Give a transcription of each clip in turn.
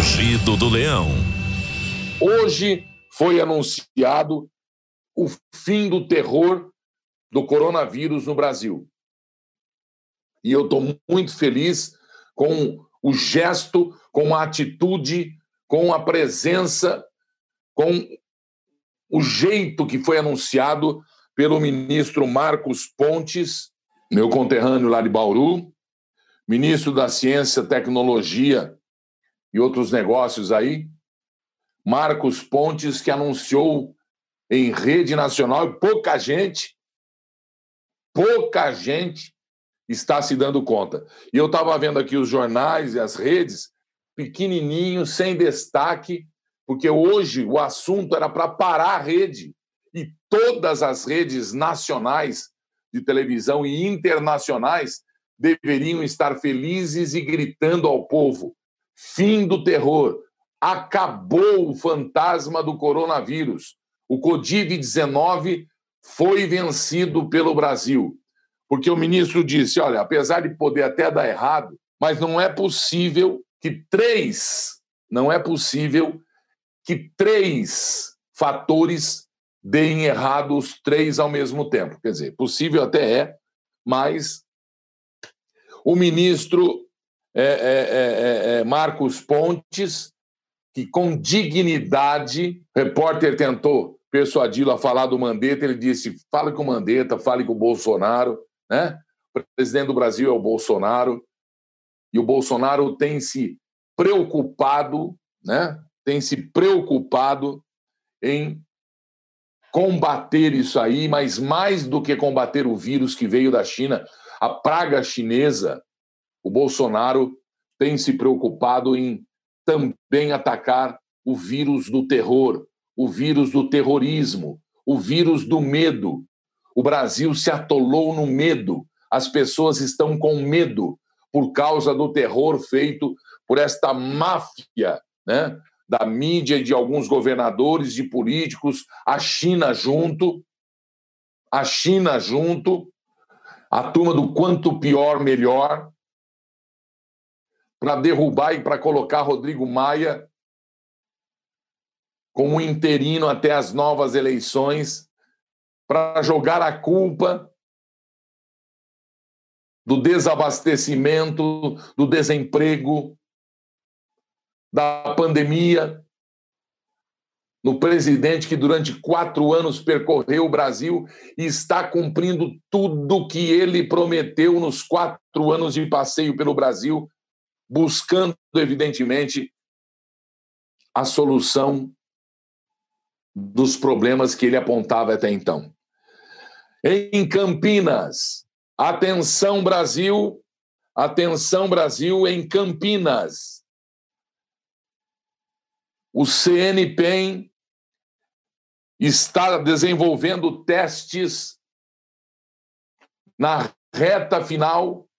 Rugido do Leão. Hoje foi anunciado o fim do terror do coronavírus no Brasil. E eu estou muito feliz com o gesto, com a atitude, com a presença, com o jeito que foi anunciado pelo ministro Marcos Pontes, meu conterrâneo lá de Bauru, ministro da Ciência, Tecnologia e outros negócios aí, Marcos Pontes, que anunciou em rede nacional, e pouca gente, pouca gente está se dando conta. E eu estava vendo aqui os jornais e as redes, pequenininho, sem destaque, porque hoje o assunto era para parar a rede. E todas as redes nacionais de televisão e internacionais deveriam estar felizes e gritando ao povo: fim do terror, acabou o fantasma do coronavírus. O Covid-19 foi vencido pelo Brasil. Porque o ministro disse: olha, apesar de poder até dar errado, mas não é possível que três, não é possível que três fatores deem errado os três ao mesmo tempo. Quer dizer, possível até é, mas o ministro é, é, é, é, é Marcos Pontes, que com dignidade, repórter tentou persuadi-lo a falar do Mandetta, ele disse: fale com o Mandetta, fale com o Bolsonaro. Né? O presidente do Brasil é o Bolsonaro, e o Bolsonaro tem se preocupado, né? tem se preocupado em combater isso aí, mas mais do que combater o vírus que veio da China, a praga chinesa, o Bolsonaro tem se preocupado em também atacar o vírus do terror, o vírus do terrorismo, o vírus do medo. O Brasil se atolou no medo. As pessoas estão com medo por causa do terror feito por esta máfia, né? Da mídia de alguns governadores, de políticos, a China junto, a China junto, a turma do quanto pior, melhor, para derrubar e para colocar Rodrigo Maia como interino até as novas eleições, para jogar a culpa do desabastecimento, do desemprego, da pandemia, no presidente que durante quatro anos percorreu o Brasil e está cumprindo tudo que ele prometeu nos quatro anos de passeio pelo Brasil, buscando, evidentemente, a solução dos problemas que ele apontava até então. Em Campinas, atenção Brasil, atenção Brasil em Campinas. O CNPEM está desenvolvendo testes na reta final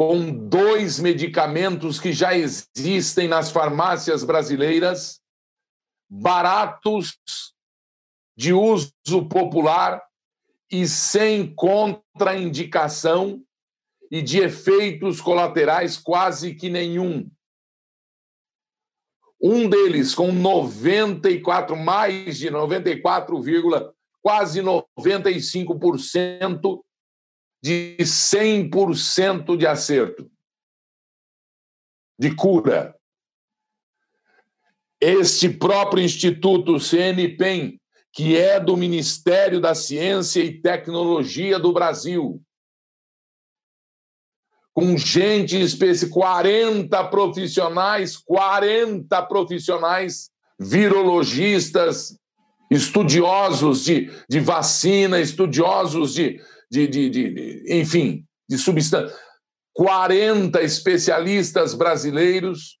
com dois medicamentos que já existem nas farmácias brasileiras baratos, de uso popular e sem contraindicação e de efeitos colaterais quase que nenhum. Um deles com 94, mais de 94, quase 95% de 100% de acerto, de cura. Este próprio Instituto CNPEM, que é do Ministério da Ciência e Tecnologia do Brasil, com gente específica, 40 profissionais, 40 profissionais, virologistas, estudiosos de, de vacina, estudiosos de, de, de, de enfim, de substância. 40 especialistas brasileiros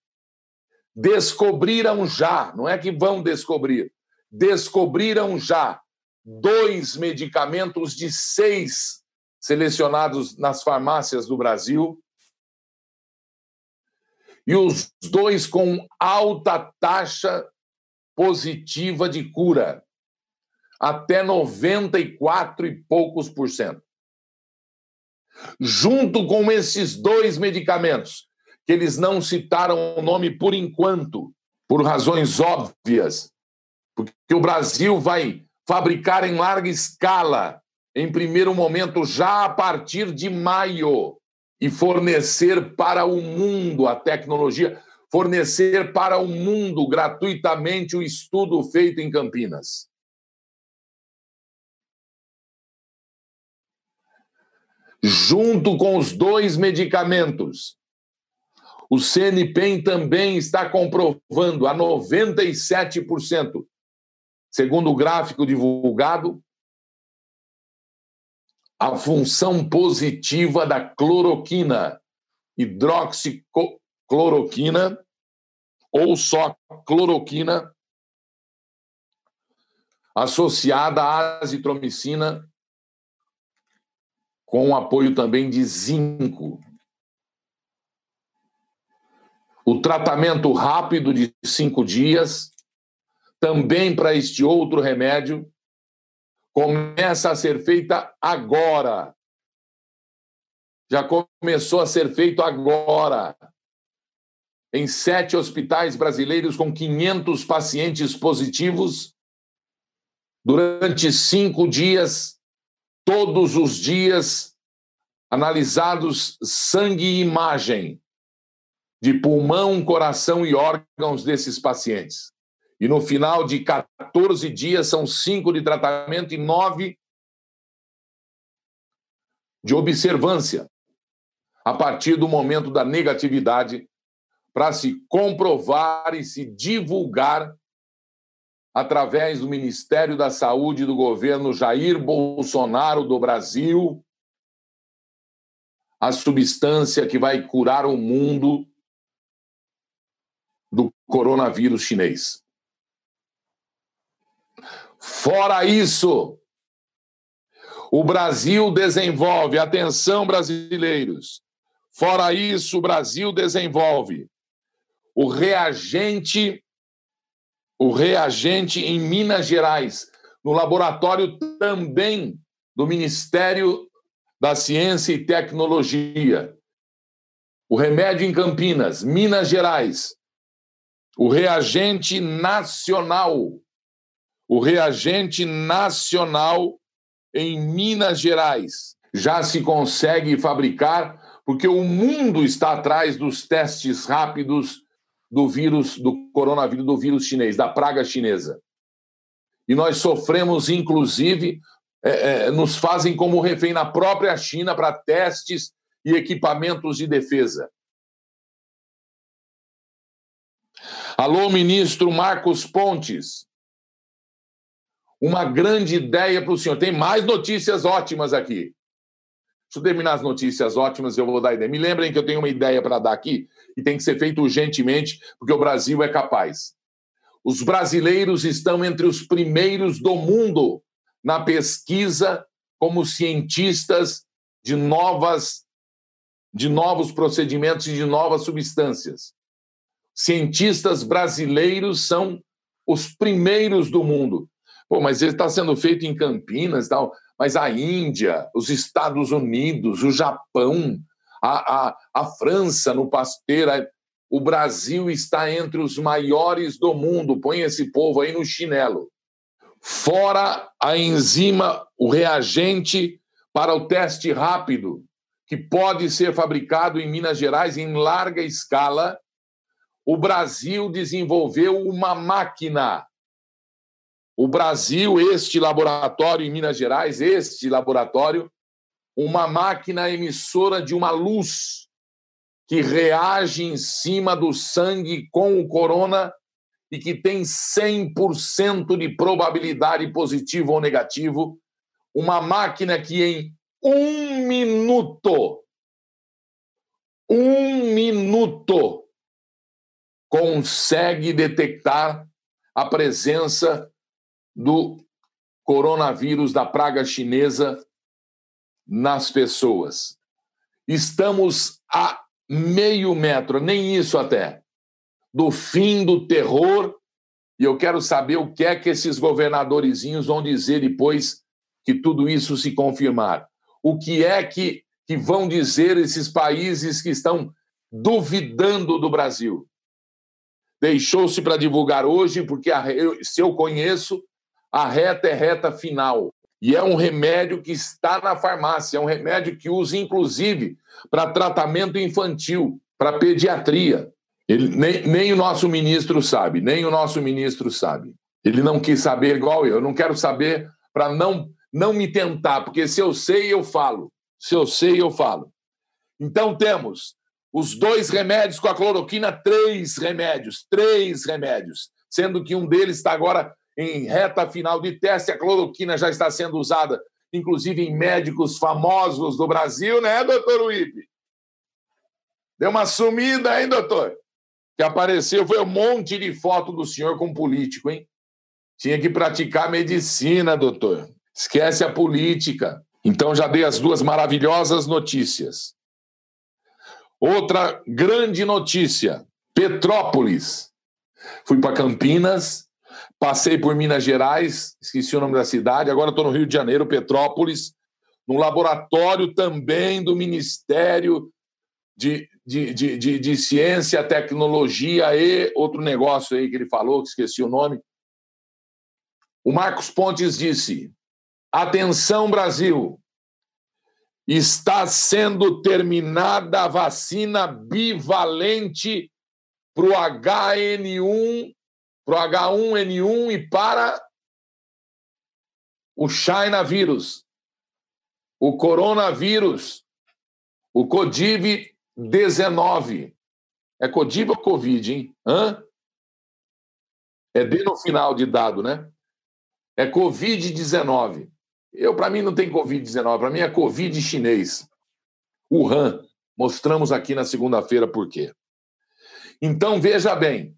descobriram já, não é que vão descobrir, descobriram já dois medicamentos de seis selecionados nas farmácias do Brasil. E os dois com alta taxa positiva de cura, até 94 e poucos por cento. Junto com esses dois medicamentos, que eles não citaram o nome por enquanto, por razões óbvias, porque o Brasil vai fabricar em larga escala, em primeiro momento, já a partir de maio, e fornecer para o mundo a tecnologia, fornecer para o mundo gratuitamente o estudo feito em Campinas. Junto com os dois medicamentos, o CNPEM também está comprovando a 97%, segundo o gráfico divulgado, a função positiva da cloroquina, hidroxicloroquina ou só cloroquina associada à azitromicina com apoio também de zinco. O tratamento rápido de cinco dias, também para este outro remédio, começa a ser feita agora. Já começou a ser feito agora. Em sete hospitais brasileiros com 500 pacientes positivos, durante cinco dias, todos os dias, analisados sangue e imagem de pulmão, coração e órgãos desses pacientes. E no final de 14 dias, são cinco de tratamento e nove de observância, a partir do momento da negatividade, para se comprovar e se divulgar através do Ministério da Saúde do governo Jair Bolsonaro do Brasil a substância que vai curar o mundo do coronavírus chinês. Fora isso, o Brasil desenvolve, atenção brasileiros, fora isso, o Brasil desenvolve o reagente, o reagente em Minas Gerais, no laboratório também do Ministério da Ciência e Tecnologia. O remédio em Campinas, Minas Gerais, o reagente nacional, o reagente nacional em Minas Gerais. Já se consegue fabricar porque o mundo está atrás dos testes rápidos do vírus do coronavírus do vírus chinês, da praga chinesa. E nós sofremos, inclusive, é, é, nos fazem como refém na própria China para testes e equipamentos de defesa. Alô, ministro Marcos Pontes. Uma grande ideia para o senhor. Tem mais notícias ótimas aqui. Deixa eu terminar as notícias ótimas e eu vou dar ideia. Me lembrem que eu tenho uma ideia para dar aqui e tem que ser feito urgentemente, porque o Brasil é capaz. Os brasileiros estão entre os primeiros do mundo na pesquisa como cientistas de novas de novos procedimentos e de novas substâncias cientistas brasileiros são os primeiros do mundo. Pô, mas ele está sendo feito em Campinas tal. Mas a Índia, os Estados Unidos, o Japão, a, a, a França no Pasteur, o Brasil está entre os maiores do mundo. Põe esse povo aí no chinelo. Fora a enzima, o reagente para o teste rápido, que pode ser fabricado em Minas Gerais em larga escala o Brasil desenvolveu uma máquina. O Brasil, este laboratório em Minas Gerais, este laboratório, uma máquina emissora de uma luz que reage em cima do sangue com o corona e que tem 100% de probabilidade positivo ou negativo, uma máquina que em um minuto, um minuto, consegue detectar a presença do coronavírus da praga chinesa nas pessoas. Estamos a meio metro, nem isso até, do fim do terror. E eu quero saber o que é que esses governadorzinhos vão dizer depois que tudo isso se confirmar. O que é que, que vão dizer esses países que estão duvidando do Brasil. Deixou-se para divulgar hoje, porque a, eu, se eu conheço, a reta é reta final. E é um remédio que está na farmácia, é um remédio que usa, inclusive, para tratamento infantil, para pediatria. Ele, nem, nem o nosso ministro sabe, nem o nosso ministro sabe. Ele não quis saber igual eu. Eu não quero saber para não, não me tentar, porque se eu sei, eu falo. Se eu sei, eu falo. Então temos os dois remédios com a cloroquina, três remédios, três remédios, sendo que um deles está agora em reta final de teste. A cloroquina já está sendo usada, inclusive em médicos famosos do Brasil, né, doutor Uip? Deu uma sumida, hein, doutor? Que apareceu, foi um monte de foto do senhor com político, hein? Tinha que praticar medicina, doutor. Esquece a política. Então já dei as duas maravilhosas notícias. Outra grande notícia: Petrópolis. Fui para Campinas, passei por Minas Gerais, esqueci o nome da cidade, agora estou no Rio de Janeiro, Petrópolis, num laboratório também do Ministério de, de, de, de, de Ciência, Tecnologia e outro negócio aí que ele falou, que esqueci o nome. O Marcos Pontes disse: Atenção, Brasil! Está sendo terminada a vacina bivalente para o HN1, para o H1N1 e para o China vírus, o coronavírus, o Codiv-19. É Codiv ou Covid, hein? Hã? É D no final de dado, né? É Covid-19. Eu, para mim, não tem Covid-19, para mim é Covid chinês. Wuhan. Mostramos aqui na segunda-feira por quê. Então, veja bem,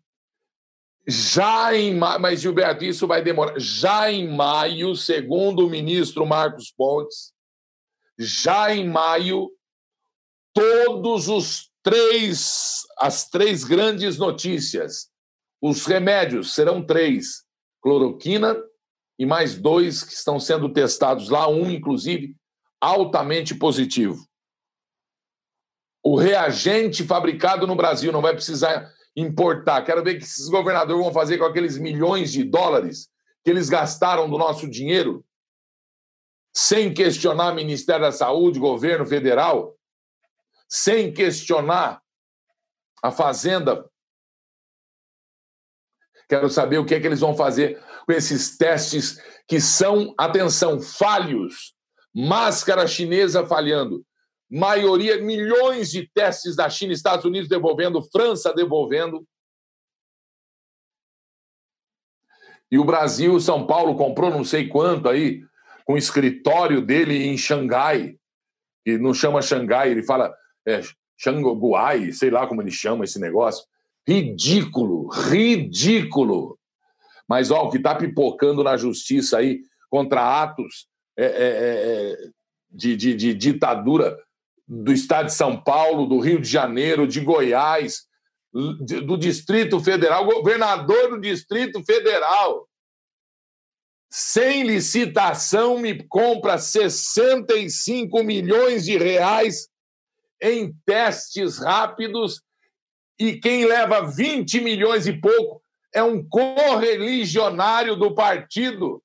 já em maio, mas Gilberto, isso vai demorar. Já em maio, segundo o ministro Marcos Pontes, já em maio, todos os três, as três grandes notícias, os remédios serão três: cloroquina, e mais dois que estão sendo testados lá, um, inclusive, altamente positivo. O reagente fabricado no Brasil não vai precisar importar. Quero ver o que esses governadores vão fazer com aqueles milhões de dólares que eles gastaram do nosso dinheiro, sem questionar Ministério da Saúde, governo federal, sem questionar a Fazenda. Quero saber o que é que eles vão fazer com esses testes que são, atenção, falhos. Máscara chinesa falhando. Maioria, milhões de testes da China, Estados Unidos devolvendo, França devolvendo. E o Brasil, São Paulo, comprou não sei quanto aí, com o escritório dele em Xangai, que não chama Xangai, ele fala é, Xanguai, sei lá como ele chama esse negócio. Ridículo, ridículo. Mas ó, o que está pipocando na justiça aí contra atos é, é, é, é, de, de, de ditadura do Estado de São Paulo, do Rio de Janeiro, de Goiás, do Distrito Federal, governador do Distrito Federal, sem licitação, me compra 65 milhões de reais em testes rápidos e quem leva 20 milhões e pouco é um correligionário do partido.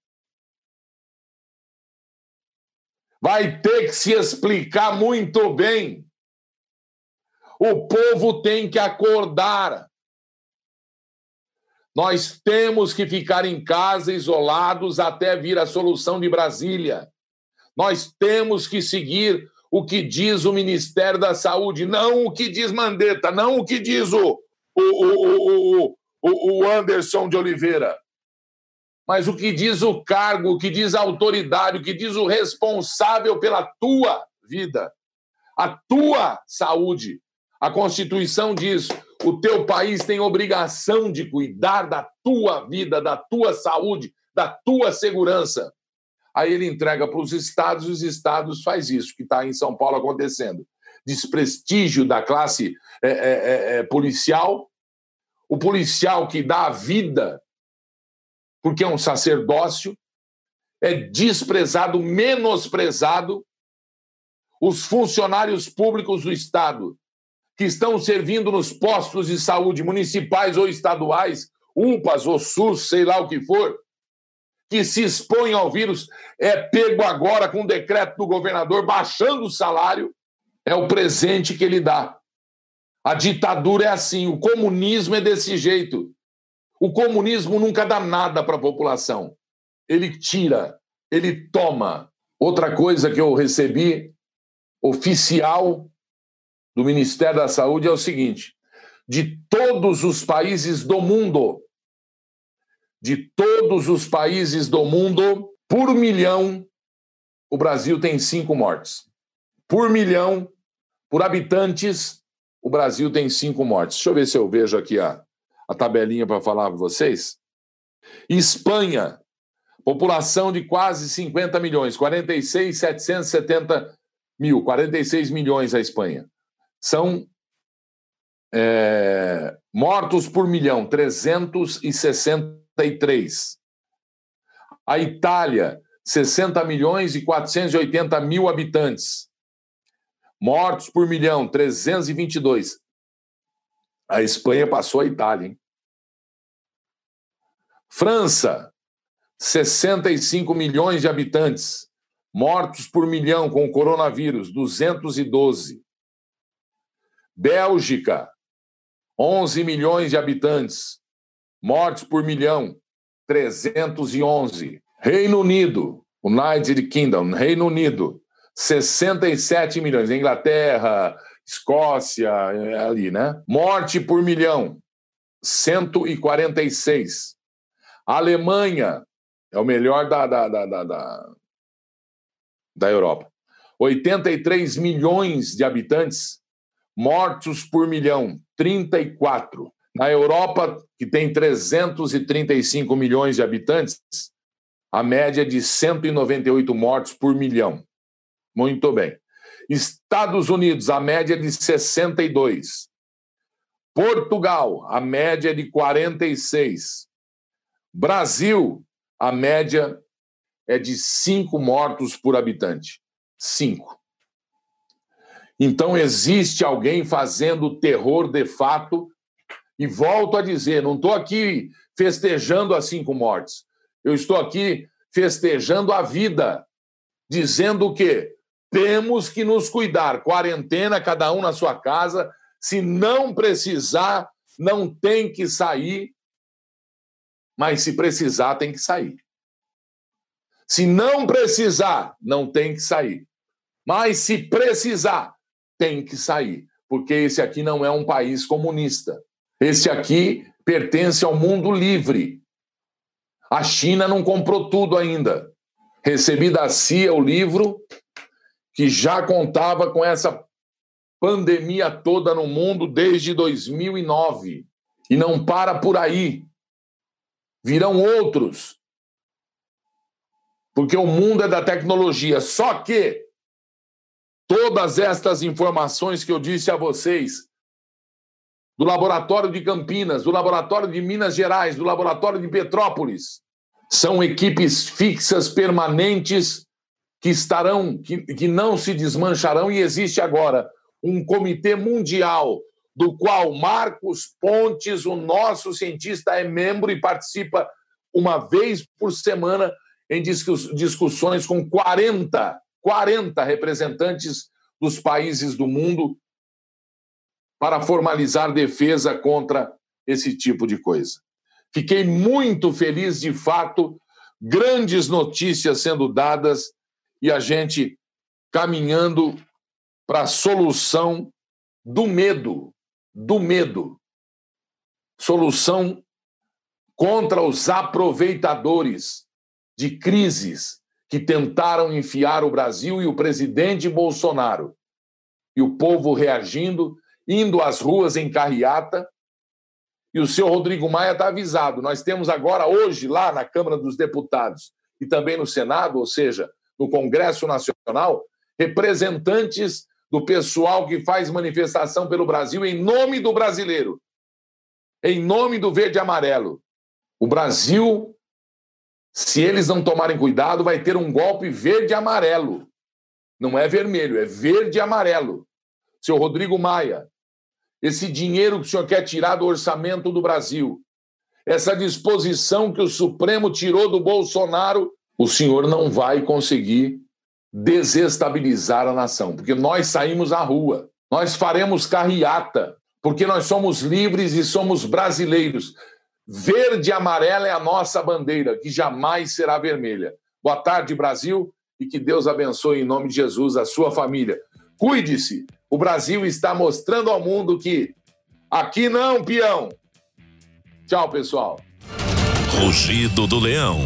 Vai ter que se explicar muito bem. O povo tem que acordar. Nós temos que ficar em casa isolados até vir a solução de Brasília. Nós temos que seguir o que diz o Ministério da Saúde, não o que diz Mandetta, não o que diz o, o, o, o, o, Anderson de Oliveira. Mas o que diz o cargo, o que diz a autoridade, o que diz o responsável pela tua vida, a tua saúde. A Constituição diz: o teu país tem obrigação de cuidar da tua vida, da tua saúde, da tua segurança. Aí ele entrega para os estados e os estados faz isso que está em São Paulo acontecendo. Desprestígio da classe é, é, é, policial, o policial que dá a vida porque é um sacerdócio é desprezado, menosprezado. Os funcionários públicos do Estado que estão servindo nos postos de saúde municipais ou estaduais, UPAs ou SUS, sei lá o que for, que se expõe ao vírus, é pego agora com o decreto do governador baixando o salário, é o presente que ele dá. A ditadura é assim, o comunismo é desse jeito. O comunismo nunca dá nada para a população. Ele tira, ele toma. Outra coisa que eu recebi oficial do Ministério da Saúde é o seguinte: de todos os países do mundo, de todos os países do mundo, por milhão, o Brasil tem cinco mortes. Por milhão, por habitantes, o Brasil tem cinco mortes. Deixa eu ver se eu vejo aqui a, a tabelinha para falar para vocês. Espanha, população de quase 50 milhões, 46,770 mil, 46 milhões a Espanha são é, mortos por milhão, 363. A Itália, 60 milhões e 480 mil habitantes. Mortos por milhão, 322. A Espanha passou a Itália, hein? França, 65 milhões de habitantes. Mortos por milhão com o coronavírus, 212. Bélgica, 11 milhões de habitantes, mortes por milhão, 311. Reino Unido, United Kingdom, Reino Unido, 67 milhões. Inglaterra, Escócia, é ali, né? Morte por milhão, 146. Alemanha é o melhor da, da, da, da, da, da Europa. 83 milhões de habitantes, Mortos por milhão, 34. Na Europa, que tem 335 milhões de habitantes, a média é de 198 mortos por milhão. Muito bem. Estados Unidos, a média é de 62. Portugal, a média é de 46. Brasil, a média é de 5 mortos por habitante. 5. Então, existe alguém fazendo terror de fato. E volto a dizer: não estou aqui festejando as cinco mortes. Eu estou aqui festejando a vida, dizendo o quê? Temos que nos cuidar. Quarentena, cada um na sua casa. Se não precisar, não tem que sair. Mas se precisar, tem que sair. Se não precisar, não tem que sair. Mas se precisar, tem que sair, porque esse aqui não é um país comunista. Esse aqui pertence ao mundo livre. A China não comprou tudo ainda. Recebi da CIA o livro que já contava com essa pandemia toda no mundo desde 2009 e não para por aí. Virão outros. Porque o mundo é da tecnologia. Só que Todas estas informações que eu disse a vocês, do laboratório de Campinas, do laboratório de Minas Gerais, do laboratório de Petrópolis, são equipes fixas, permanentes, que estarão, que, que não se desmancharão, e existe agora um comitê mundial do qual Marcos Pontes, o nosso cientista, é membro e participa uma vez por semana em discussões com 40 40 representantes dos países do mundo para formalizar defesa contra esse tipo de coisa. Fiquei muito feliz, de fato, grandes notícias sendo dadas e a gente caminhando para a solução do medo, do medo. Solução contra os aproveitadores de crises que tentaram enfiar o Brasil e o presidente Bolsonaro. E o povo reagindo, indo às ruas em carreata. E o senhor Rodrigo Maia está avisado. Nós temos agora, hoje, lá na Câmara dos Deputados e também no Senado, ou seja, no Congresso Nacional, representantes do pessoal que faz manifestação pelo Brasil em nome do brasileiro, em nome do verde e amarelo. O Brasil se eles não tomarem cuidado, vai ter um golpe verde e amarelo. Não é vermelho, é verde e amarelo. Seu Rodrigo Maia, esse dinheiro que o senhor quer tirar do orçamento do Brasil, essa disposição que o Supremo tirou do Bolsonaro, o senhor não vai conseguir desestabilizar a nação, porque nós saímos à rua, nós faremos carreata, porque nós somos livres e somos brasileiros. Verde e amarela é a nossa bandeira, que jamais será vermelha. Boa tarde, Brasil, e que Deus abençoe em nome de Jesus a sua família. Cuide-se. O Brasil está mostrando ao mundo que aqui não, peão. Tchau, pessoal. Rugido do Leão.